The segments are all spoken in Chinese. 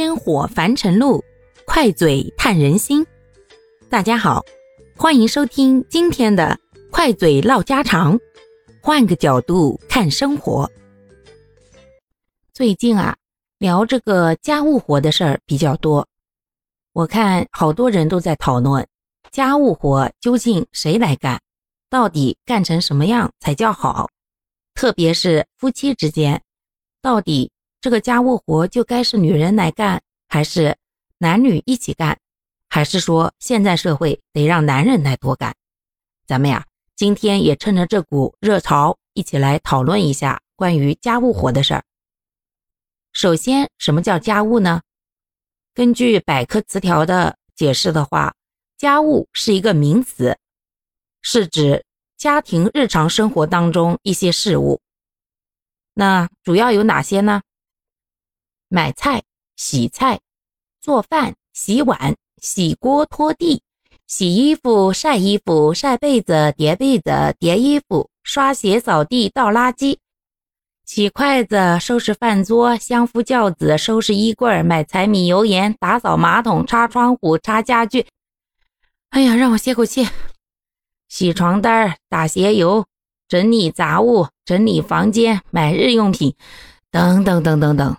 烟火凡尘路，快嘴探人心。大家好，欢迎收听今天的快嘴唠家常，换个角度看生活。最近啊，聊这个家务活的事儿比较多，我看好多人都在讨论家务活究竟谁来干，到底干成什么样才叫好？特别是夫妻之间，到底。这个家务活就该是女人来干，还是男女一起干，还是说现在社会得让男人来多干？咱们呀，今天也趁着这股热潮，一起来讨论一下关于家务活的事儿。首先，什么叫家务呢？根据百科词条的解释的话，家务是一个名词，是指家庭日常生活当中一些事物。那主要有哪些呢？买菜、洗菜、做饭、洗碗、洗锅、拖地、洗衣服、晒衣服、晒被子、叠被子、叠衣服、刷鞋、扫地、倒垃圾、洗筷子、收拾饭桌、相夫教子、收拾衣柜、买柴米油盐、打扫马桶、擦窗户、擦家具。哎呀，让我歇口气。洗床单、打鞋油、整理杂物、整理房间、买日用品，等等等等等。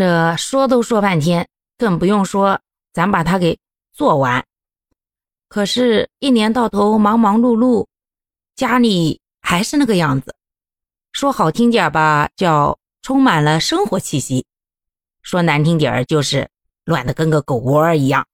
这说都说半天，更不用说咱把它给做完。可是，一年到头忙忙碌碌，家里还是那个样子。说好听点吧，叫充满了生活气息；说难听点就是乱的跟个狗窝一样。